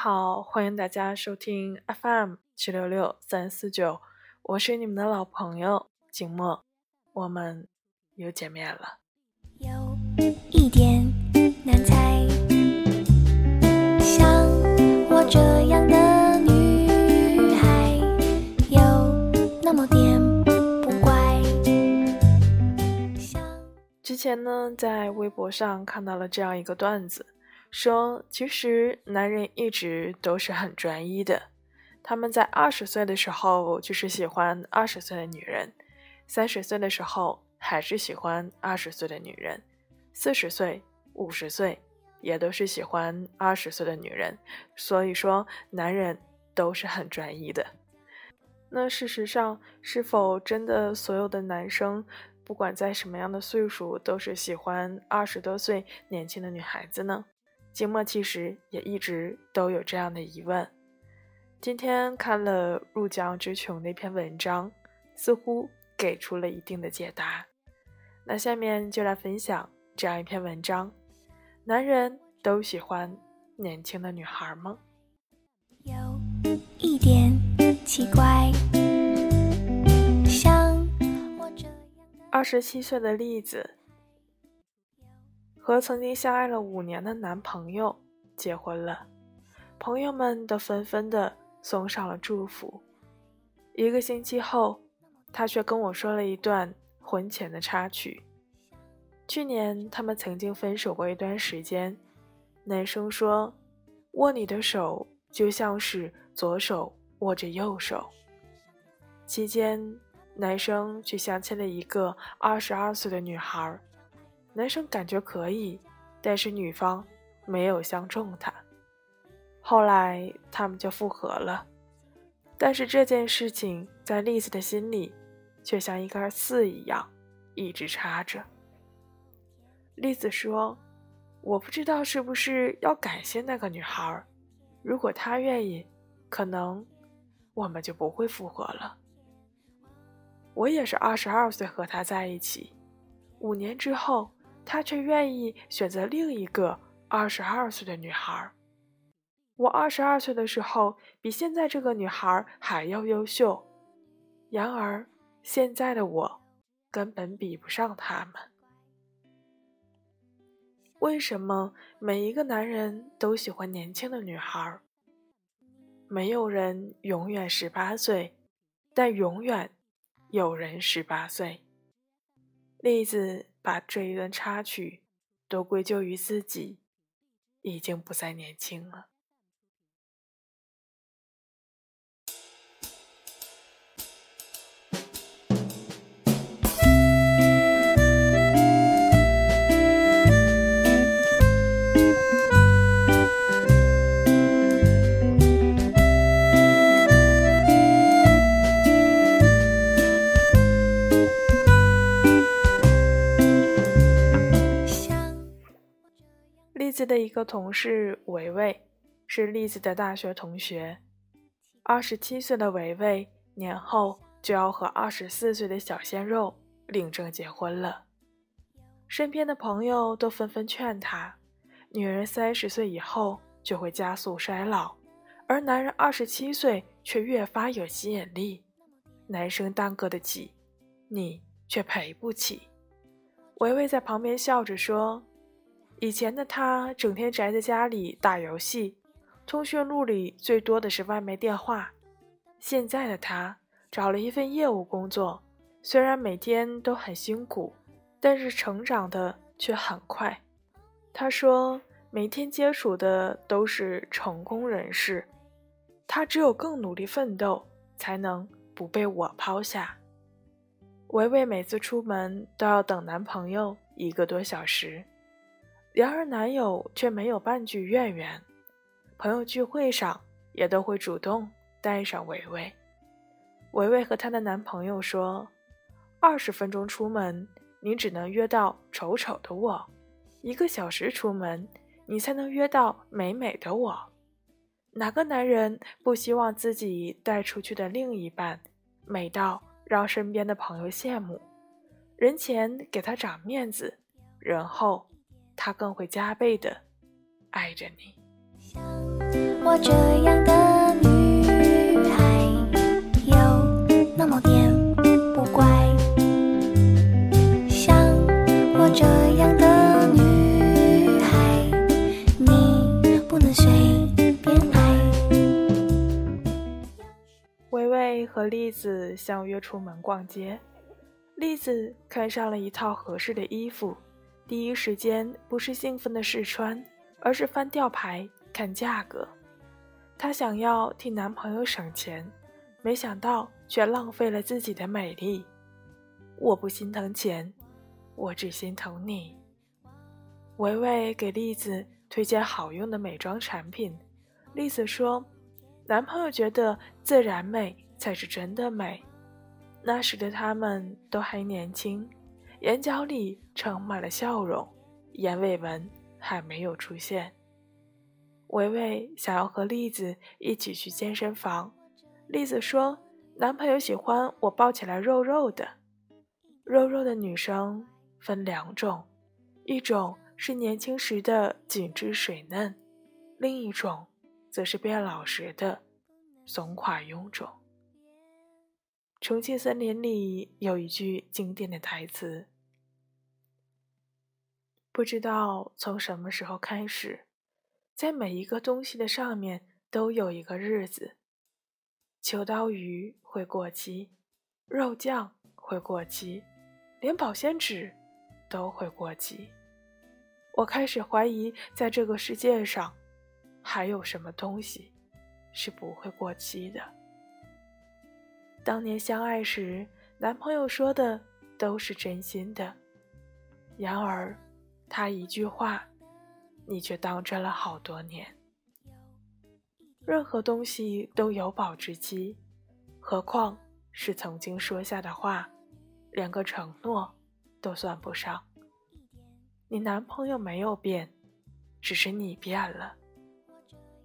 家好，欢迎大家收听 FM 七六六三四九，我是你们的老朋友景墨，我们又见面了。有一点难猜，像我这样的女孩，有那么点不乖。像之前呢，在微博上看到了这样一个段子，说其实男人一直都是很专一的，他们在二十岁的时候就是喜欢二十岁的女人，三十岁的时候还是喜欢二十岁的女人，四十岁、五十岁也都是喜欢二十岁的女人，所以说男人都是很专一的。那事实上，是否真的所有的男生，不管在什么样的岁数，都是喜欢二十多岁年轻的女孩子呢？金墨其实也一直都有这样的疑问。今天看了入江之琼那篇文章，似乎给出了一定的解答。那下面就来分享这样一篇文章：男人都喜欢年轻的女孩吗？有一点奇怪，像我这样的二十七岁的栗子和曾经相爱了五年的男朋友结婚了，朋友们都纷纷的送上了祝福。一个星期后，他却跟我说了一段婚前的插曲。去年他们曾经分手过一段时间，男生说：“握你的手就像是左手握着右手。”期间，男生去相亲了一个二十二岁的女孩，男生感觉可以，但是女方没有相中他。后来他们就复合了，但是这件事情在栗子的心里，却像一根刺一样，一直插着。栗子说：“我不知道是不是要感谢那个女孩，如果她愿意，可能我们就不会复合了。我也是二十二岁和他在一起，五年之后，他却愿意选择另一个二十二岁的女孩。我二十二岁的时候，比现在这个女孩还要优秀，然而现在的我根本比不上他们。为什么每一个男人都喜欢年轻的女孩？没有人永远十八岁，但永远有人十八岁。例子把这一段插曲都归咎于自己，已经不再年轻了。一个同事维维是栗子的大学同学，二十七岁的维维年后就要和二十四岁的小鲜肉领证结婚了。身边的朋友都纷纷劝他，女人三十岁以后就会加速衰老，而男人二十七岁却越发有吸引力。男生耽搁得起，你却赔不起。维维在旁边笑着说：“以前的他整天宅在家里打游戏，通讯录里最多的是外卖电话。现在的他找了一份业务工作，虽然每天都很辛苦，但是成长的却很快。他说，每天接触的都是成功人士，他只有更努力奋斗，才能不被我抛下。”维维每次出门都要等男朋友一个多小时，然而男友却没有半句怨言。朋友聚会上也都会主动带上维维。维维和她的男朋友说：“二十分钟出门，你只能约到丑丑的我；一个小时出门，你才能约到美美的我。哪个男人不希望自己带出去的另一半美到？”让身边的朋友羡慕，人前给他长面子，人后他更会加倍的爱着你。像我这样的女孩有那么点不乖，像我这样的女孩，你不能随便爱。维维和栗子相约出门逛街，栗子看上了一套合适的衣服，第一时间不是兴奋的试穿，而是翻吊牌看价格。她想要替男朋友省钱，没想到却浪费了自己的美丽。我不心疼钱，我只心疼你。维维给栗子推荐好用的美妆产品，栗子说，男朋友觉得自然美才是真的美。那时的他们都还年轻，眼角里盛满了笑容，眼尾纹还没有出现。维维想要和栗子一起去健身房，栗子说：“男朋友喜欢我抱起来肉肉的。肉肉的女生分两种，一种是年轻时的紧致水嫩，另一种则是变老时的松垮臃肿。”重庆森林里有一句经典的台词：“不知道从什么时候开始。”在每一个东西的上面都有一个日子。秋刀鱼会过期，肉酱会过期，连保鲜纸都会过期。我开始怀疑，在这个世界上，还有什么东西是不会过期的。当年相爱时，男朋友说的都是真心的，然而他一句话。你却当真了好多年。任何东西都有保质期，何况是曾经说下的话，连个承诺都算不上。你男朋友没有变，只是你变了。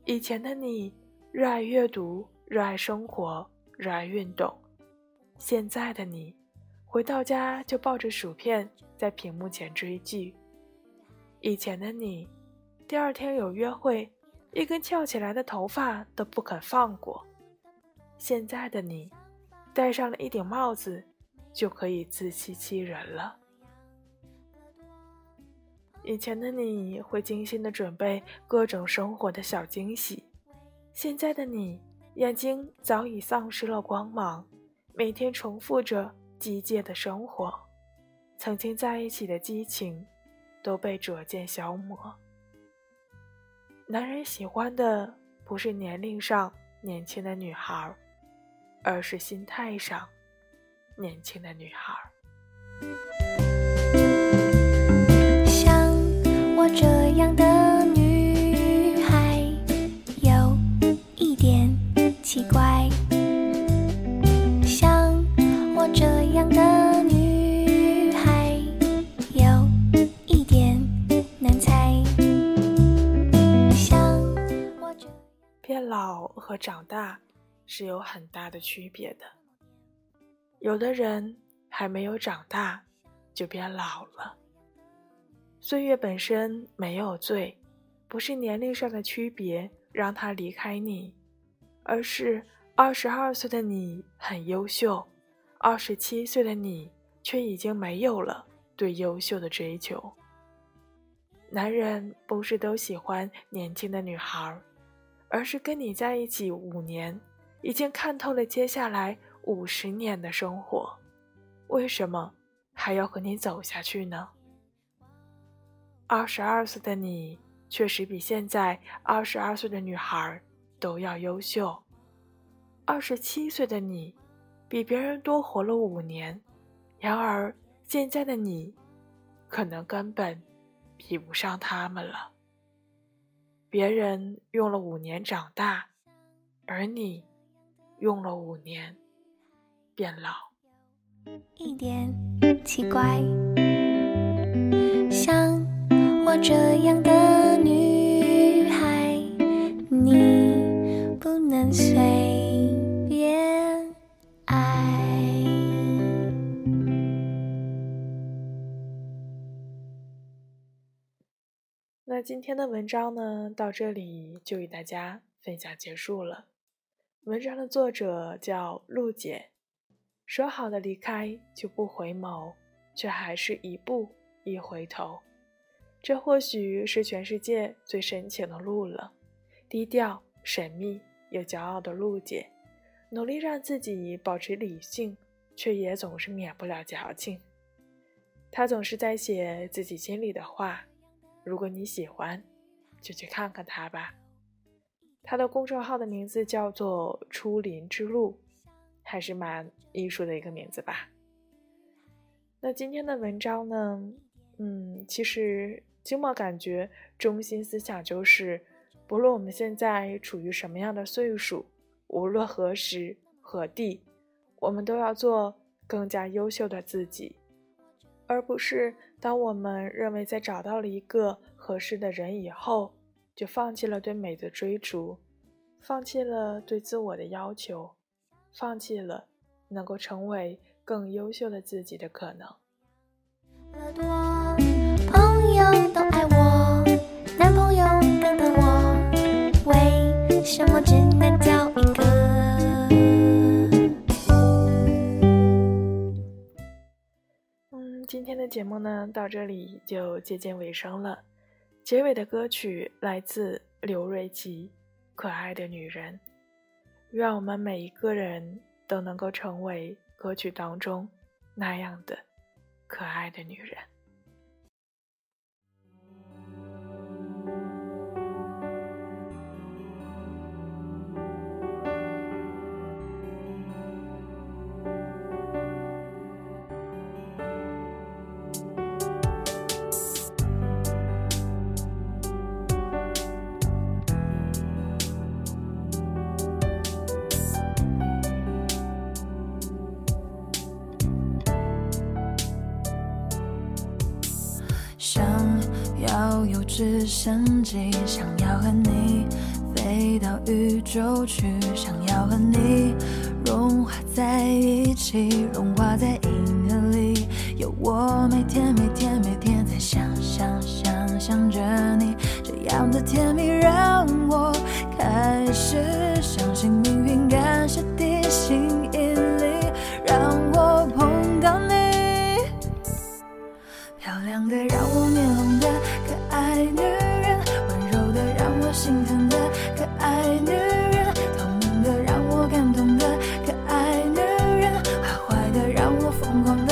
以前的你热爱阅读，热爱生活，热爱运动；现在的你，回到家就抱着薯片在屏幕前追剧。以前的你。第二天有约会，一根翘起来的头发都不肯放过。现在的你，戴上了一顶帽子，就可以自欺欺人了。以前的你会精心的准备各种生活的小惊喜，现在的你眼睛早已丧失了光芒，每天重复着机械的生活，曾经在一起的激情都被逐渐消磨。男人喜欢的不是年龄上年轻的女孩，而是心态上年轻的女孩。像我这样的女孩，有一点奇怪。长大是有很大的区别的。有的人还没有长大就变老了。岁月本身没有罪，不是年龄上的区别让他离开你，而是二十二岁的你很优秀，二十七岁的你却已经没有了对优秀的追求。男人不是都喜欢年轻的女孩。而是跟你在一起五年，已经看透了接下来五十年的生活，为什么还要和你走下去呢？二十二岁的你确实比现在二十二岁的女孩都要优秀，二十七岁的你比别人多活了五年，然而现在的你可能根本比不上他们了。别人用了五年长大，而你用了五年变老。一点奇怪，像我这样的女孩，你不能随。今天的文章呢，到这里就与大家分享结束了。文章的作者叫陆姐，说好的离开就不回眸，却还是一步一回头。这或许是全世界最深情的路了。低调、神秘又骄傲的陆姐，努力让自己保持理性，却也总是免不了矫情。她总是在写自己心里的话。如果你喜欢，就去看看她吧。她的公众号的名字叫做“出林之路”，还是蛮艺术的一个名字吧。那今天的文章呢？嗯，其实。金墨感觉中心思想就是，不论我们现在处于什么样的岁数，无论何时何地，我们都要做更加优秀的自己，而不是当我们认为在找到了一个合适的人以后，就放弃了对美的追逐，放弃了对自我的要求，放弃了能够成为更优秀的自己的可能。朋友今天的节目呢，到这里就接近尾声了。结尾的歌曲来自刘瑞琦，《可爱的女人》。愿我们每一个人都能够成为歌曲当中那样的可爱的女人。直升机想要和你飞到宇宙去，想要和你融化在一起，融化在银河里。有我每天每天每天在想想想想着你，这样的甜蜜让我开始相信命让我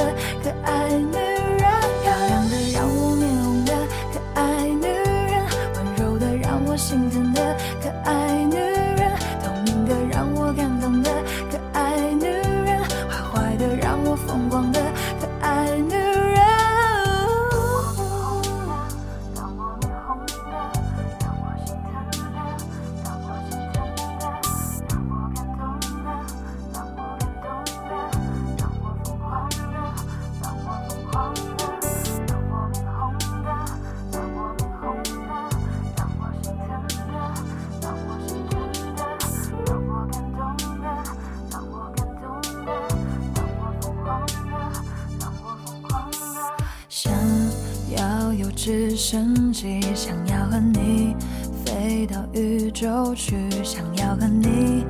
直升机想要和你飞到宇宙去，想要和你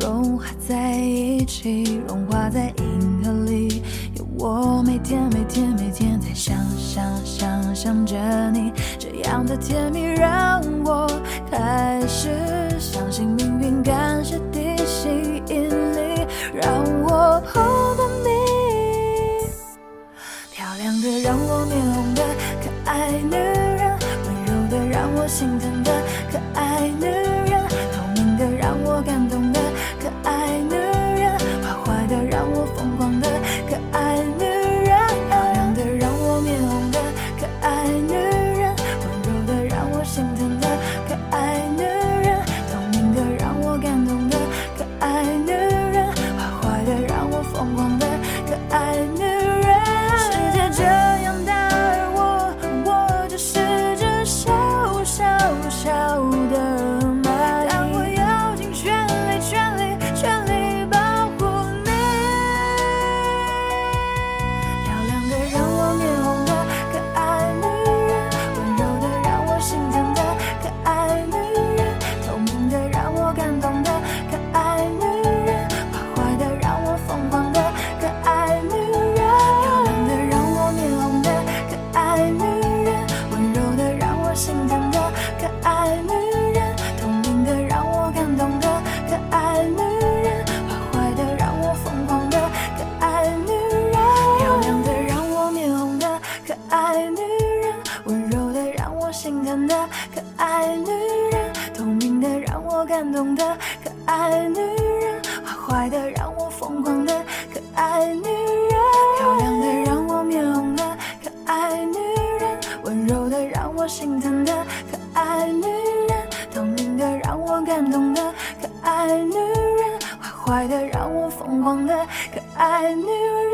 融化在一起，融化在银河里。有我每天每天每天在想想想想着你，这样的甜蜜让我开始相信命运，感谢地心引力，让我心疼的可爱女人，透明的让我感动的可爱女人，坏坏的让我疯狂的可爱女人，漂亮的让我面红的可爱女人，温柔的让我心疼的可爱女人，透明的让我感动的可爱女人，坏坏的让我疯狂的可爱女人。